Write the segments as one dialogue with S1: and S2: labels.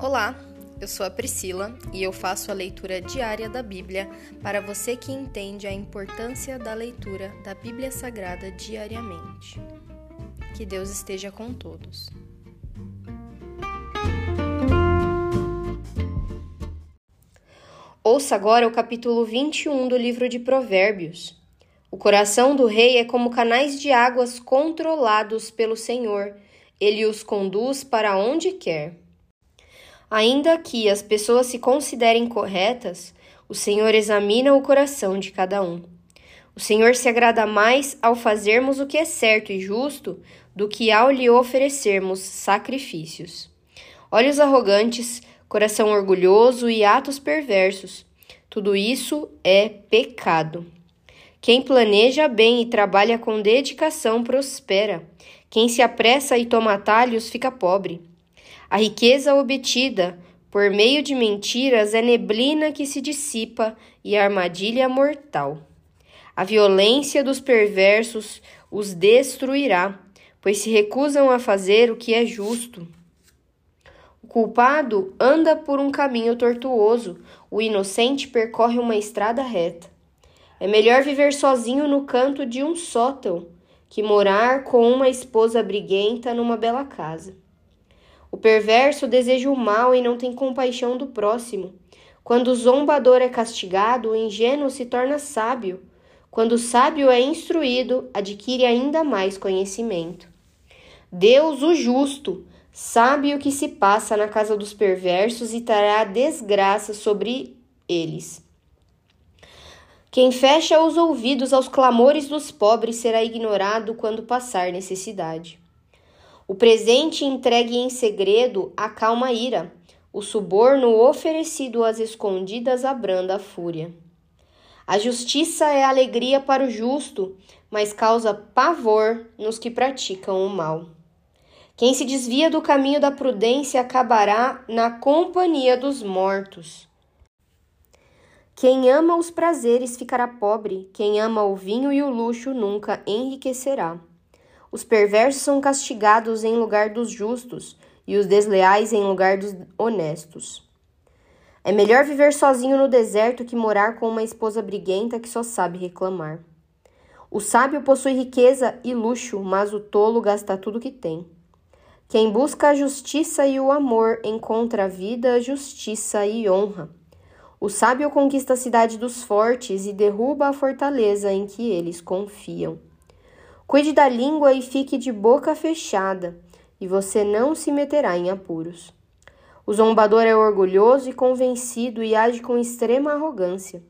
S1: Olá, eu sou a Priscila e eu faço a leitura diária da Bíblia para você que entende a importância da leitura da Bíblia Sagrada diariamente. Que Deus esteja com todos. Ouça agora o capítulo 21 do livro de Provérbios. O coração do rei é como canais de águas controlados pelo Senhor, ele os conduz para onde quer. Ainda que as pessoas se considerem corretas, o Senhor examina o coração de cada um. O Senhor se agrada mais ao fazermos o que é certo e justo do que ao lhe oferecermos sacrifícios. Olhos arrogantes, coração orgulhoso e atos perversos. Tudo isso é pecado. Quem planeja bem e trabalha com dedicação prospera. Quem se apressa e toma atalhos fica pobre. A riqueza obtida por meio de mentiras é neblina que se dissipa e armadilha mortal. A violência dos perversos os destruirá, pois se recusam a fazer o que é justo. O culpado anda por um caminho tortuoso, o inocente percorre uma estrada reta. É melhor viver sozinho no canto de um sótão que morar com uma esposa briguenta numa bela casa. O perverso deseja o mal e não tem compaixão do próximo. Quando o zombador é castigado, o ingênuo se torna sábio. Quando o sábio é instruído, adquire ainda mais conhecimento. Deus, o justo, sabe o que se passa na casa dos perversos e trará desgraça sobre eles. Quem fecha os ouvidos aos clamores dos pobres será ignorado quando passar necessidade. O presente entregue em segredo acalma a ira, o suborno oferecido às escondidas abranda a fúria. A justiça é alegria para o justo, mas causa pavor nos que praticam o mal. Quem se desvia do caminho da prudência acabará na companhia dos mortos. Quem ama os prazeres ficará pobre, quem ama o vinho e o luxo nunca enriquecerá. Os perversos são castigados em lugar dos justos, e os desleais em lugar dos honestos. É melhor viver sozinho no deserto que morar com uma esposa briguenta que só sabe reclamar. O sábio possui riqueza e luxo, mas o tolo gasta tudo que tem. Quem busca a justiça e o amor encontra a vida, justiça e honra. O sábio conquista a cidade dos fortes e derruba a fortaleza em que eles confiam. Cuide da língua e fique de boca fechada, e você não se meterá em apuros. O zombador é orgulhoso e convencido e age com extrema arrogância.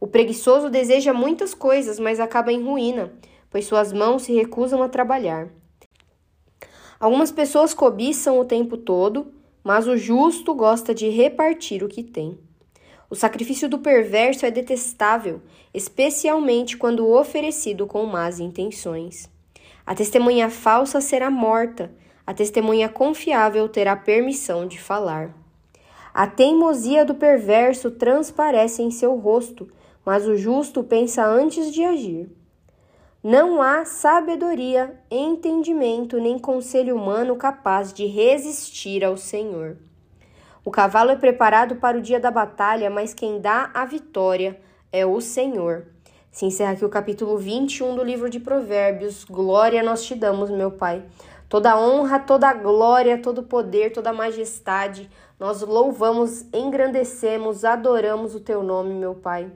S1: O preguiçoso deseja muitas coisas, mas acaba em ruína, pois suas mãos se recusam a trabalhar. Algumas pessoas cobiçam o tempo todo, mas o justo gosta de repartir o que tem. O sacrifício do perverso é detestável, especialmente quando oferecido com más intenções. A testemunha falsa será morta, a testemunha confiável terá permissão de falar. A teimosia do perverso transparece em seu rosto, mas o justo pensa antes de agir. Não há sabedoria, entendimento nem conselho humano capaz de resistir ao Senhor. O cavalo é preparado para o dia da batalha, mas quem dá a vitória é o Senhor. Se encerra aqui o capítulo 21 do livro de Provérbios. Glória nós te damos, meu Pai. Toda honra, toda glória, todo poder, toda majestade, nós louvamos, engrandecemos, adoramos o teu nome, meu Pai.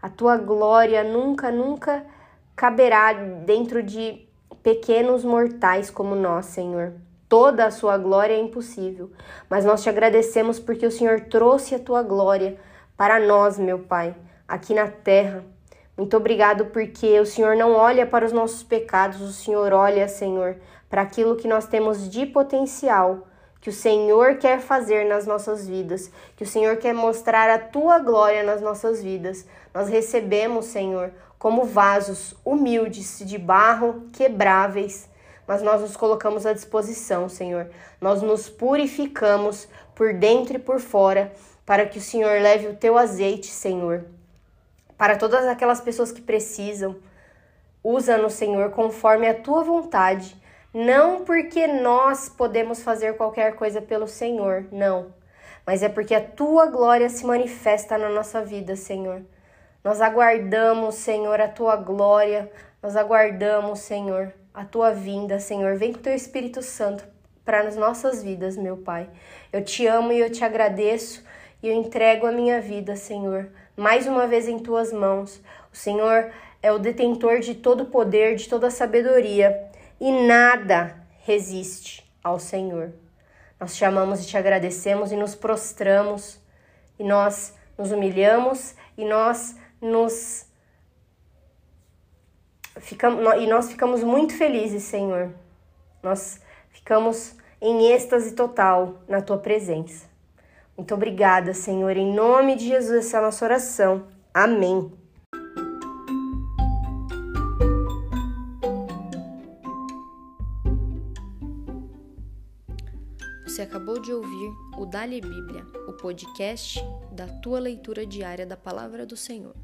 S1: A tua glória nunca, nunca caberá dentro de pequenos mortais como nós, Senhor toda a sua glória é impossível. Mas nós te agradecemos porque o Senhor trouxe a tua glória para nós, meu Pai, aqui na terra. Muito obrigado porque o Senhor não olha para os nossos pecados, o Senhor olha, Senhor, para aquilo que nós temos de potencial, que o Senhor quer fazer nas nossas vidas, que o Senhor quer mostrar a tua glória nas nossas vidas. Nós recebemos, Senhor, como vasos humildes de barro, quebráveis, mas nós nos colocamos à disposição, Senhor. Nós nos purificamos por dentro e por fora, para que o Senhor leve o teu azeite, Senhor, para todas aquelas pessoas que precisam. Usa-nos, Senhor, conforme a tua vontade, não porque nós podemos fazer qualquer coisa pelo Senhor, não, mas é porque a tua glória se manifesta na nossa vida, Senhor. Nós aguardamos, Senhor, a tua glória, nós aguardamos, Senhor, a tua vinda, Senhor. Vem com o teu Espírito Santo para as nossas vidas, meu Pai. Eu te amo e eu te agradeço e eu entrego a minha vida, Senhor, mais uma vez em tuas mãos. O Senhor é o detentor de todo poder, de toda sabedoria e nada resiste ao Senhor. Nós te amamos e te agradecemos e nos prostramos e nós nos humilhamos e nós nos ficamos e nós ficamos muito felizes, Senhor. Nós ficamos em êxtase total na tua presença. Muito obrigada, Senhor, em nome de Jesus, essa é a nossa oração. Amém.
S2: Você acabou de ouvir o Dali Bíblia, o podcast da tua leitura diária da palavra do Senhor.